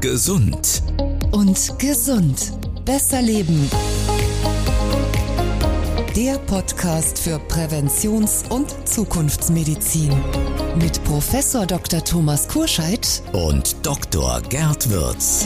Gesund. und gesund. Besser leben. Der Podcast für Präventions- und Zukunftsmedizin. Mit Professor Dr. Thomas Kurscheid Und Dr. Gerd Würz.